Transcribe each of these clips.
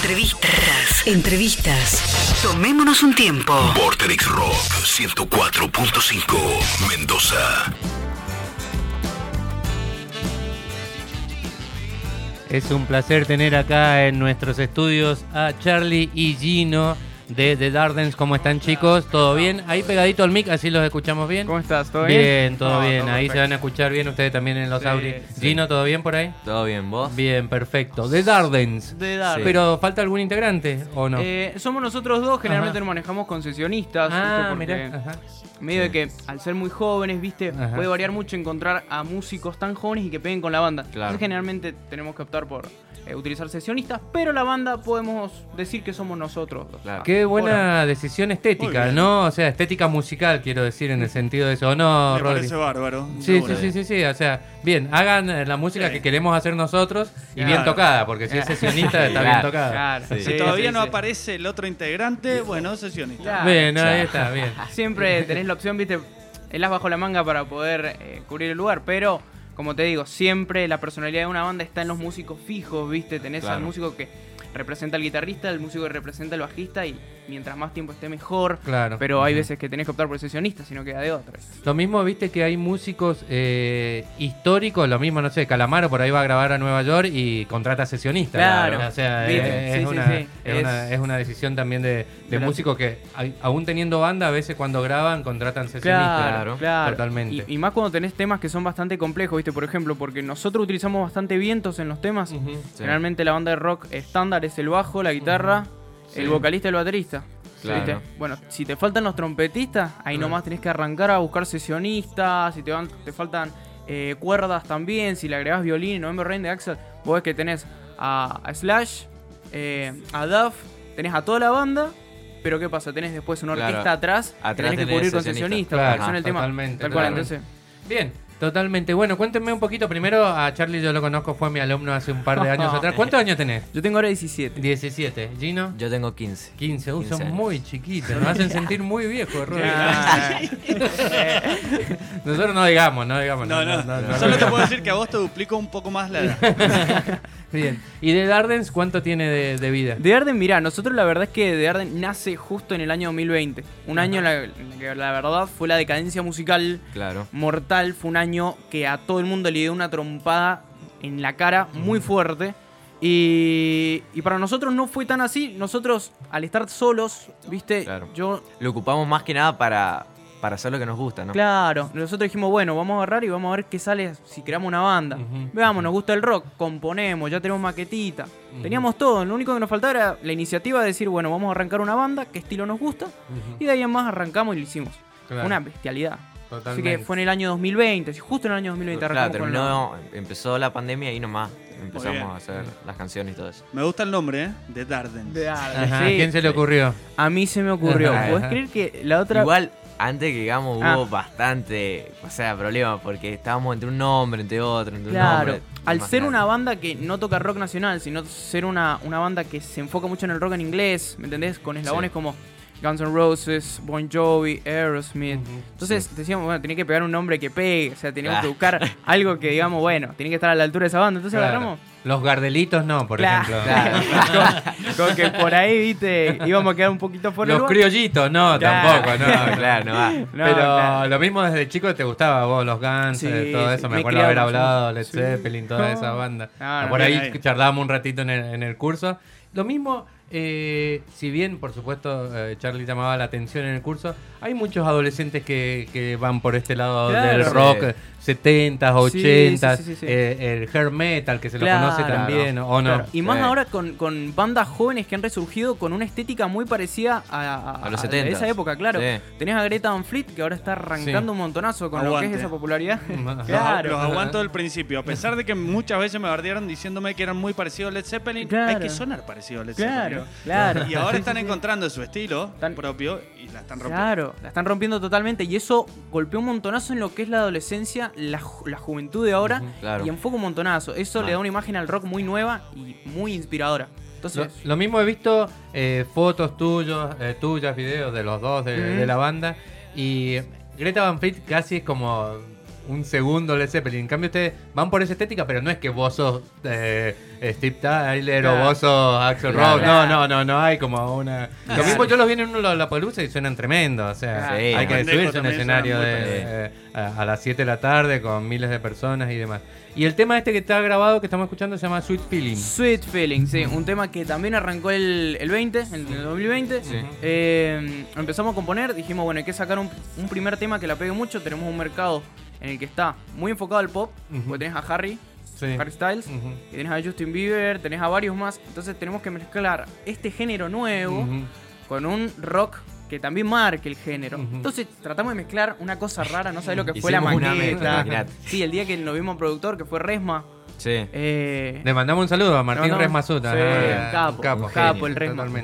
Entrevistas. Entrevistas. Tomémonos un tiempo. Vorterix Rock 104.5 Mendoza. Es un placer tener acá en nuestros estudios a Charlie y Gino de The Dardens. ¿Cómo están chicos? ¿Todo bien? Ahí pegadito al mic, así los escuchamos bien. ¿Cómo estás? ¿Todo bien? Bien, todo No, bien. todo Ahí se van a escuchar bien ustedes también en los Sí, audios. sí. Gino, ¿todo bien por ahí? ¿Todo bien, vos? Bien, perfecto. The Dardens. De Dardens. Pero falta algún integrante o no? Eh, somos nosotros dos, generalmente Ajá. nos manejamos concesionistas. ah, mirá. Ajá. medio de que al ser muy jóvenes, viste, Ajá. puede variar mucho encontrar a músicos tan jóvenes y que peguen con la banda. Claro. Entonces generalmente tenemos que optar por eh, utilizar sesionistas, pero la banda podemos decir que somos nosotros. dos. Claro. Qué buena decisión estética. ¿no? O sea, estética musical, quiero decir, en el sentido de eso. ¿O no, Me Rodri? parece bárbaro. Sí, sí, sí, sí, sí, o sea, bien, hagan eh, la música Sí. que queremos hacer nosotros y bien Claro. tocada, porque si es sesionista está bien Claro. tocada. Claro. Sí. Si todavía sí, no sí. aparece el otro integrante, bueno, sesionista. Claro. Bien, ahí está, bien. Siempre tenés la opción, viste, el as bajo la manga para poder eh, cubrir el lugar, pero como te digo, siempre la personalidad de una banda está en los músicos fijos, viste, tenés al Claro. músico que representa al guitarrista, el músico que representa al bajista y mientras más tiempo esté mejor. Claro. Pero hay veces que tenés que optar por sesionista, si no queda de otra. Lo mismo, viste que hay músicos eh, históricos, lo mismo, no sé, Calamaro por ahí va a grabar a Nueva York y contrata sesionistas. Claro. O sea, sí, es, una, sí. es, una, es una decisión también de, de músicos que, aún teniendo banda, a veces cuando graban contratan sesionistas. Claro, claro. Totalmente. Y, y más cuando tenés temas que son bastante complejos, viste, por ejemplo, porque nosotros utilizamos bastante vientos en los temas. Generalmente la banda de rock estándar es el bajo, la guitarra, el vocalista y el baterista. Claro. Bueno, si te faltan los trompetistas, ahí nomás tenés que arrancar a buscar sesionistas, si te, van, te faltan eh, cuerdas también, si le agregás violín y November Rain de Axel, vos ves que tenés a, a Slash, eh, a Duff, tenés a toda la banda, pero ¿qué pasa? Tenés después una Claro. orquesta atrás, Atrás tenés que cubrir con sesionistas. Claro, el tema. totalmente, Tal cual, totalmente. entonces. Bien, totalmente. Bueno, cuéntenme un poquito. Primero, a Charlie yo lo conozco, fue mi alumno hace un par de años atrás. ¿Cuántos años tenés? Yo tengo ahora 17. 17. ¿Gino? Yo tengo 15. 15. Uh, 15 son años. muy chiquitos. Nos hacen sentir muy viejos. Ah, Nosotros no digamos, no digamos. No, no, no, Solo te no. puedo decir que a vos te duplico un poco más la edad. Bien. ¿Y de Dardens cuánto tiene de, de vida? De Arden, mirá, nosotros la verdad es que De Arden nace justo en el año 2020. Un año la, la verdad fue la decadencia musical Claro. mortal. Fue un año que a todo el mundo le dio una trompada en la cara muy fuerte. Y, y para nosotros no fue tan así. Nosotros, al estar solos, viste, Claro. yo Lo ocupamos más que nada para, para hacer lo que nos gusta, ¿no? Claro, nosotros dijimos, bueno, vamos a agarrar y vamos a ver qué sale si creamos una banda. Veamos, nos gusta el rock, componemos, ya tenemos maquetita. Teníamos todo, lo único que nos faltaba era la iniciativa de decir, bueno, vamos a arrancar una banda, qué estilo nos gusta, y de ahí en más arrancamos y lo hicimos. Claro. Una bestialidad. Totalmente. Así que fue en el año 2020, así, justo en el año 2020 Claro, terminó, empezó la pandemia y nomás empezamos a hacer las canciones y todo eso. Me gusta el nombre, ¿eh? De Darden. De Arden, Ajá, sí. ¿Quién se le ocurrió? A mí se me ocurrió. ¿Puedes creer que la otra... Igual, antes que digamos, hubo Ah. bastante, o sea, problemas porque estábamos entre un nombre, entre otro, entre un Claro, nombre. al ser grande. una banda que no toca rock nacional, sino ser una, una banda que se enfoca mucho en el rock en inglés, ¿me entendés? Con eslabones Sí. como Guns N' Roses, Bon Jovi, Aerosmith. Entonces decíamos, bueno, tenía que pegar un nombre que pegue, o sea, teníamos Claro. que buscar algo que digamos, bueno, tiene que estar a la altura de esa banda. Entonces Claro. agarramos. Los Gardelitos no, por Claro. ejemplo. con, con que por ahí, viste, íbamos a quedar un poquito fuera Los criollitos no, Claro. tampoco, no. claro, no va. No, Pero claro. lo mismo desde chico te gustaba vos, los Guns, Sí, eh, todo sí, eso. Me, me acuerdo haber hablado, Led sí. Zeppelin, toda esa banda. Ah, no, Por ahí ahí. charlábamos un ratito en el, en el curso. Lo mismo, eh, si bien, por supuesto, eh, Charlie llamaba la atención en el curso, hay muchos adolescentes que, que van por este lado Claro. del Sí. Rock, 70s, 80s, Sí, sí, sí, sí. eh, el hair metal, que se Claro. lo conoce también, ¿o no? Claro, Y más Sí. ahora con, con bandas jóvenes que han resurgido con una estética muy parecida a, A los de 70s. esa época, claro. Sí. Tenés a Greta Van Fleet que ahora está arrancando Sí. un montonazo con lo que es esa popularidad. Claro. Los aguanto del principio. A pesar de que muchas veces me bardearon diciéndome que eran muy parecidos a Led Zeppelin, Claro. hay que sonar parecido a Led Claro, Zeppelin. claro. Y ahora están Sí, sí, sí. encontrando su estilo Tan- propio y la están rompiendo. Claro, la están rompiendo totalmente y eso golpeó un montonazo en lo que es la adolescencia, la, ju- la juventud de ahora claro. y enfoca un montonazo. Eso Ah. le da una imagen al rock muy nueva y muy inspiradora. Lo, Entonces, lo mismo he visto eh, fotos tuyos, eh, tuyas, videos de los dos de, de la banda. Y Greta Van Fleet casi es como un segundo Led Zeppelin. En cambio, ustedes van por esa estética, pero no es que vos sos eh, Steve Tyler o vos sos Axel Claro. Rose. No, no, no, no hay como una. Lo mismo yo los vi en una la palusa y suenan tremendo. O sea, Sí, hay que subirse a un escenario de, eh, a, a las 7 de la tarde con miles de personas y demás. Y el tema este que está grabado, que estamos escuchando, se llama Sweet Feeling. Sweet Feeling, sí, un tema que también arrancó el, el 20, en el 2020. Eh, empezamos a componer, dijimos, bueno, hay que sacar un, un primer tema que la pegue mucho. Tenemos un mercado en el que está muy enfocado al pop, Ujú. porque tenés a Harry, Sí. Harry Styles, Ujú. y tenés a Justin Bieber, tenés a varios más. Entonces tenemos que mezclar este género nuevo con un rock que también marque el género. Entonces tratamos de mezclar una cosa rara, no sabés lo que fue la una maqueta. mezcla, sí, el día que nos vimos productor, que fue Resma. Sí. Eh, Le mandamos un saludo a Martín sí, ¿no? un capo, capo, un capo, el.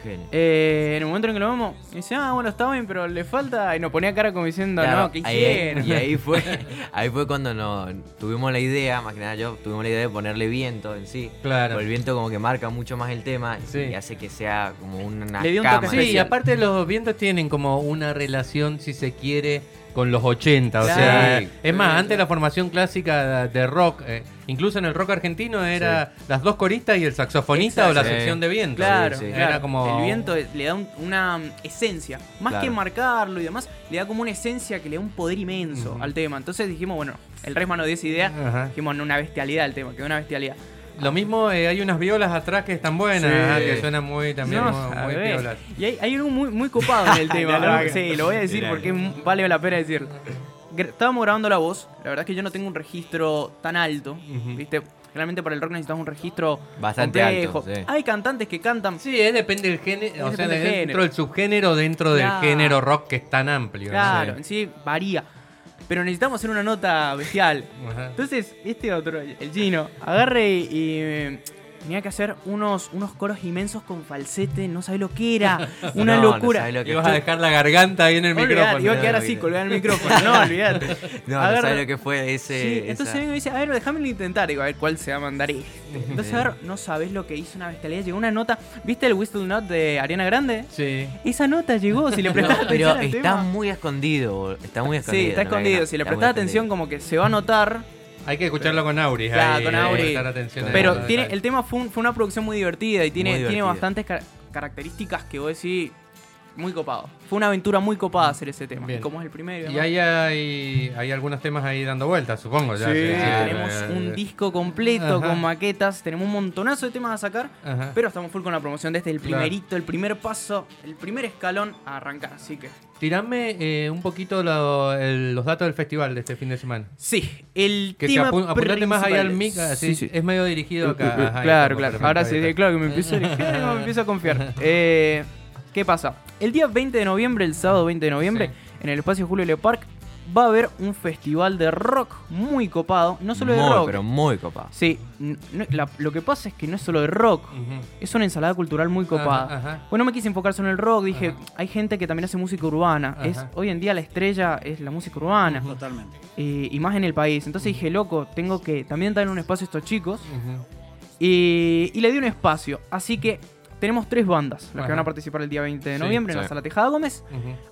Genio. Eh, en el momento en que lo vemos, dice, ah, bueno, está bien, pero le falta. Y nos ponía cara como diciendo, Claro, no, ¿qué ahí- hicieron? y ahí fue, ahí fue cuando nos tuvimos la idea, más que nada yo, tuvimos la idea de ponerle viento en sí. Claro. Porque el viento como que marca mucho más el tema y- Sí. y hace que sea como una Le dio un toque cama. Sí, y aparte los vientos tienen como una relación, si se quiere, con los 80. O sea, Sí. es más, Sí, antes sí. la formación clásica de rock, eh, incluso en el rock argentino, era las dos coristas y el saxofonista o la sección de viento. Claro, Sí, sí. claro. Era como- El viento le da un- una mm, esencia. Más Claro. que marcarlo y demás, le da como una esencia que le da un poder inmenso al tema. Entonces dijimos, bueno, el Resma nos dio esa idea. Ajá. Dijimos, no, una bestialidad el tema, quedó una bestialidad. Lo mismo, eh, hay unas violas atrás que están buenas, Sí. ajá, que suenan muy también No, muy, muy. Y hay, hay algo muy, muy copado en el tema. No. Sí, lo voy a decir porque vale la pena decirlo. Estábamos grabando la voz. La verdad es que yo no tengo un registro tan alto. ¿Viste? Realmente para el rock necesitamos un registro Bastante complejo. alto, sí. Hay cantantes que cantan. Sí, eh, depende del género, o sea, dentro del subgénero, dentro del género rock que es tan amplio. ¿no? Claro, Sí. en sí varía. Pero necesitamos hacer una nota bestial. Ajá. Entonces, este otro, el Gino, agarre y, y, eh, tenía que hacer unos, unos coros inmensos con falsete, no sabés lo que era. Una No, no locura. sabés lo que Ibas a dejar la garganta ahí en el Olvidate, micrófono. iba a quedar no, así, no. colgado en el micrófono. No, olvídate. No, no sabes lo que fue ese. Sí, esa- entonces vengo y me dice, a ver, déjame intentar. Digo, a ver cuál se va a mandar este. Entonces, a ver, no sabés lo que hizo una bestialidad. Llegó una nota, ¿viste el Whistle Not de Ariana Grande? Sí. Esa nota llegó, si le prestás No, atención pero está tema. muy escondido, está muy escondido. Sí, está no escondido. Si le prestás atención, escondido. como que se va a notar. Hay que escucharlo con Auris. Claro, ahí, con eh, Auris. prestar atención a Pero tiene, el tema fue, un- fue una producción muy divertida y tiene, tiene bastantes car- características que vos decís muy copado. Fue una aventura muy copada hacer ese tema. Bien. Como es el primero. Y ahí hay, hay algunos temas ahí dando vueltas, supongo. ya, Sí, sí, sí, tenemos eh, un disco completo Ajá. con maquetas, tenemos un montonazo de temas a sacar, Ajá. pero estamos full con la promoción de este, el Claro. primerito, el primer paso, el primer escalón a arrancar, así que... Tirame eh, un poquito lo- el- los datos del festival de este fin de semana. Sí, el Que se tema apu- apuntate más ahí al mic, así, Sí, sí. es medio dirigido acá. Ajá, ahí claro, claro. Ahora sí, claro que me empiezo a dirigir, me empiezo a confiar. Eh, ¿Qué pasa? El día 20 de noviembre, el sábado 20 de noviembre, Sí. en el espacio Julio Le Parc, va a haber un festival de rock muy copado. No solo de rock. pero muy copado. Sí, no- la- lo que pasa es que no es solo de rock. Es una ensalada cultural muy copada. Ajá. Bueno, me quise enfocar solo en el rock. Dije, hay gente que también hace música urbana. Es, hoy en día la estrella es la música urbana. Totalmente. eh, y más en el país. Entonces dije, loco, tengo que también darle un espacio a estos chicos. Y le di un espacio. Así que tenemos tres bandas las Ajá. que van a participar el día 20 de Sí, noviembre en sí. la Sala Tejada Gómez.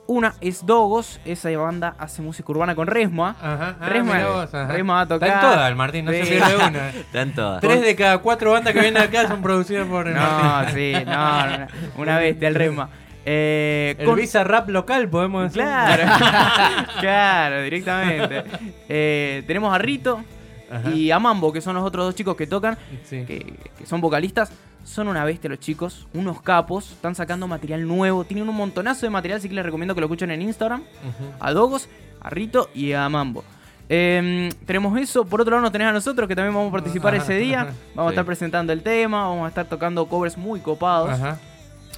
Una es Dogos. Esa banda hace música urbana con Resma. Ajá. Ah, Resma- vos. Resma va a tocar. Está en todas, el Martín, no se Sí. pierde una. Están todas. Tres de cada cuatro bandas que vienen acá son producidas por el No, Martín. sí, no, no, no, una bestia el Resma. Eh, El con- Visa Rap local, podemos decir. Claro, claro, directamente. Eh, tenemos a Rito Ajá. y a Mambo, que son los otros dos chicos que tocan, Sí. que, que son vocalistas. Son una bestia los chicos, unos capos, están sacando material nuevo, tienen un montonazo de material, así que les recomiendo que lo escuchen en Instagram. A Dogos, a Rito y a Mambo. Eh, tenemos eso, por otro lado nos tenés a nosotros que también vamos a participar ese día. Vamos a estar presentando el tema, vamos a estar tocando covers muy copados. Ajá.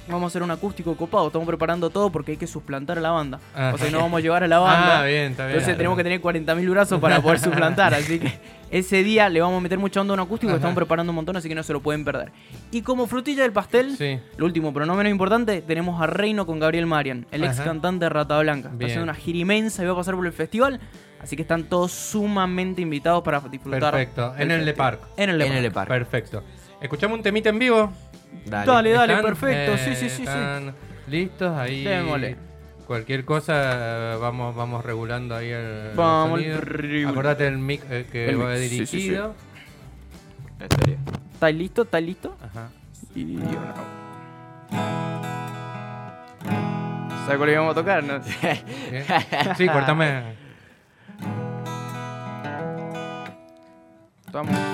Vamos a hacer un acústico copado, estamos preparando todo porque hay que suplantar a la banda. Ajá. O sea, no vamos a llevar a la banda. Ah, bien, está bien. Entonces tenemos que tener 40.000 brazos para poder suplantar. Así que ese día le vamos a meter mucha onda a un acústico. Estamos preparando un montón, así que no se lo pueden perder. Y como frutilla del pastel, Sí. lo último, pero no menos importante, tenemos a Reino con Gabriel Marian, el ex Ajá. cantante de Rata Blanca. Está haciendo una gira inmensa y va a pasar por el festival. Así que están todos sumamente invitados para disfrutar. Perfecto. En el Le. Parc. En el Le Park. Perfecto. ¿Escuchamos un temita en vivo? Dale. Dale, dale, ¿Están? perfecto. Eh, sí, sí, sí, sí. ¿Están listos? Ahí. Démosle. Cualquier cosa, eh, vamos vamos regulando ahí el Vamos sonido. Acordate el mic eh, que El va mic, sí, sí, sí. dirigido. ¿Estás listo? ¿Estás listo? Ajá. Y una. ¿Sabes cuál íbamos a tocar? No? Sí, cortame. Vamos.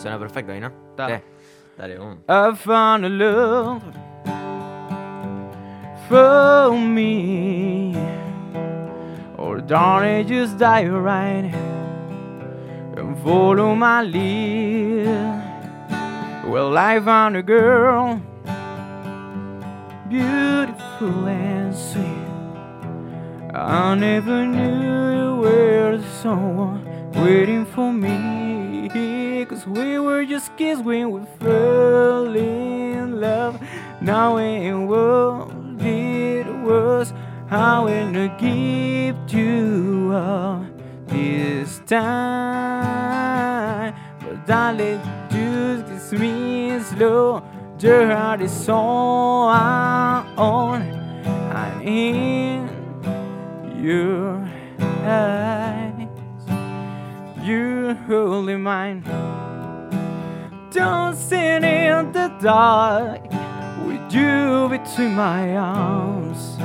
Suena perfecto ahí, ¿no? Sí. Dale, um. I found a love for me. Or darling, just dive right and follow my lead. Well, I found a girl, beautiful and sweet. I never knew you were someone waiting for me. Cause we were just kids when we fell in love. Now in what it was, I will give you up this time. But darling, just kiss me slow. Your heart is all I own. I'm in your eyes. You're holding mine. Sit in the dark with you between my arms.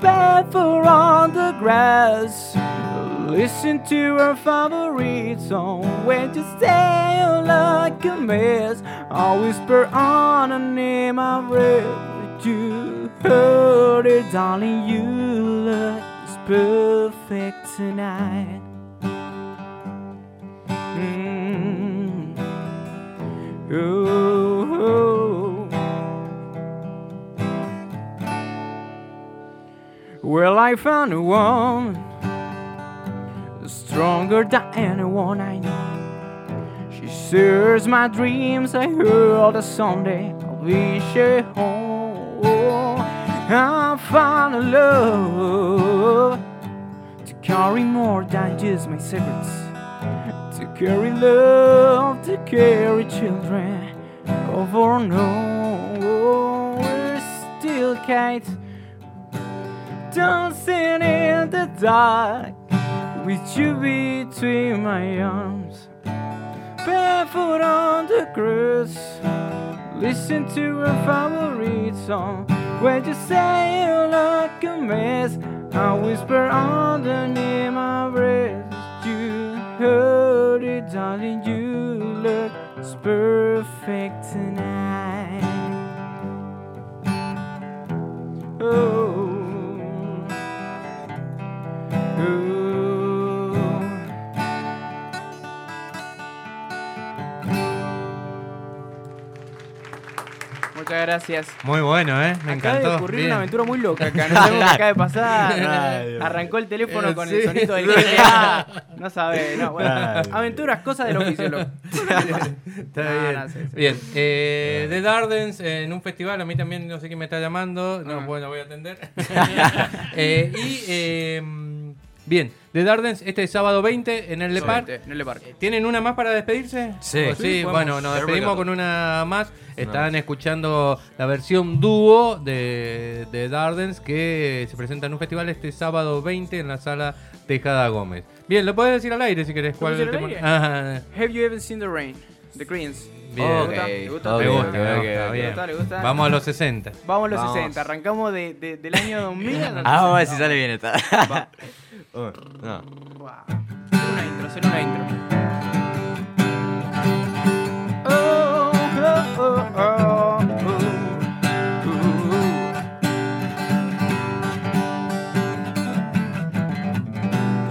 Barefoot on the grass. Listen to our favorite song. When you stay like a mess, I whisper on a name I read. You heard it, darling. You look perfect tonight. Well, I found a woman stronger than anyone I know. She shares my dreams. I heard that someday I'll be her home. I found a love to carry more than just my secrets. To carry love, to carry children. Over no, we're still kites. Dancing in the dark with you between my arms. Barefoot on the grass, listen to a favorite song. When you say you look a mess, I whisper underneath my breath. You heard it, darling. You look perfect tonight. Gracias. Muy bueno, ¿eh? Me acaba encantó. de ocurrir Bien. una aventura muy loca acá. No sabemos qué acaba de pasar. Arrancó el teléfono con Sí. el sonido del GTA. No sabe, no. Bueno, Ay. aventuras, cosas del oficio, loco. Está No, bien. no, sí, sí. Bien. Eh, The Dardens en un festival, a mí también no sé quién me está llamando. No, Ah. bueno, voy a atender. Eh, y eh, bien, The Dardens este sábado 20 en el Le Parc. En el parque. ¿Tienen una más para despedirse? Sí. ¿O Sí, bueno, nos despedimos con una más. Están escuchando la versión dúo de, de Dardens que se presenta en un festival este sábado 20 en la sala Tejada Gómez. Bien, lo puedes decir al aire si querés. ¿Cuál es el tema? Ajá. Have you ever seen the rain? The Greens. Bien. Ok, ¿Te gusta? ok, Me gusta, ok, me ok, gusta, ok. bien. ¿Le gusta? ¿Le gusta? Vamos a los 60. Vamos a los Vamos. 60. Arrancamos de, de- del año 2000 a los Ah, vamos a ver 60. si sale bien esta. Uno, no. Una intro, una intro. Oh, oh, oh, oh, oh.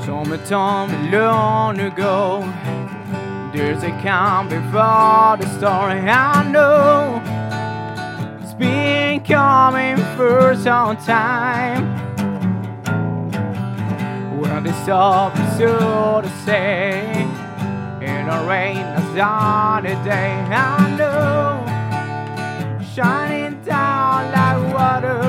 Someone told me long ago There's a calm before the storm I know It's been coming for some time the sun is so to say. In the rain on the day I know. Shining down like water.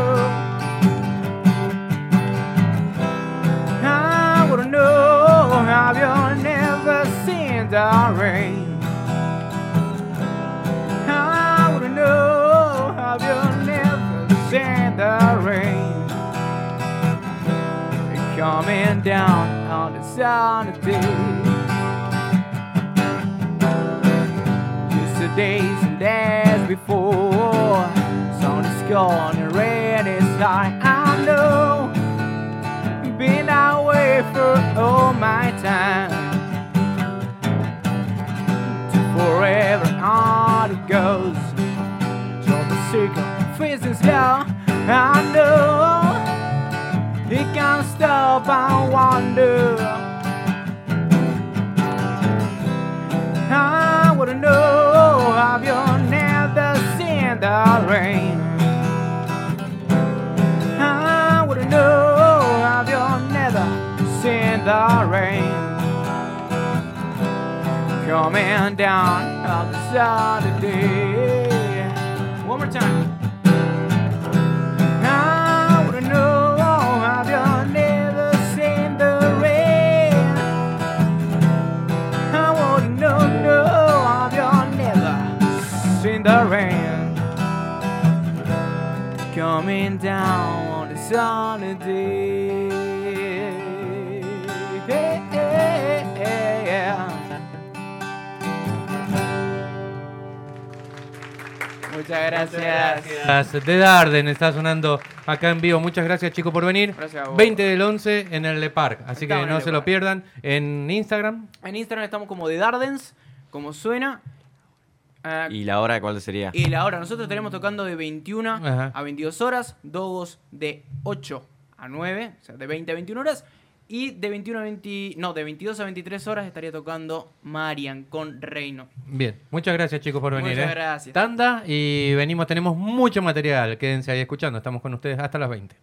I wanna know Have you never seen the rain? Coming down on the sunny day. Just the days and days before, sun is gone and rain is high. I know, been away for all my time. To forever on it goes. Join the circle, facing slow. I know it can't stop. and wonder. I wanna know have you never seen the rain? I wanna know have you never seen the rain? Coming down on the Saturday. One more time. Coming down on the sunny day. Muchas gracias. Gracias. De Darden está sonando acá en vivo. Muchas gracias, chicos, por venir. Gracias a vos. 20 del 11 en el Le Parc. Así que Estamos en no se Le lo pierdan. En Instagram, En Instagram estamos como de Dardens, como suena. Ah, ¿Y la hora cuál sería? Y la hora, nosotros tenemos tocando de 21 Ajá. a 22 horas, Dogos de 8 a 9, o sea, de 20 a 21 horas. Y de 21 a 20, no, de 22 a 23 horas estaría tocando Marian con Reino. bien. Muchas gracias, chicos, por venir. Muchas eh. gracias. Tanda y venimos, tenemos mucho material. Quédense ahí escuchando. Estamos con ustedes hasta las 20.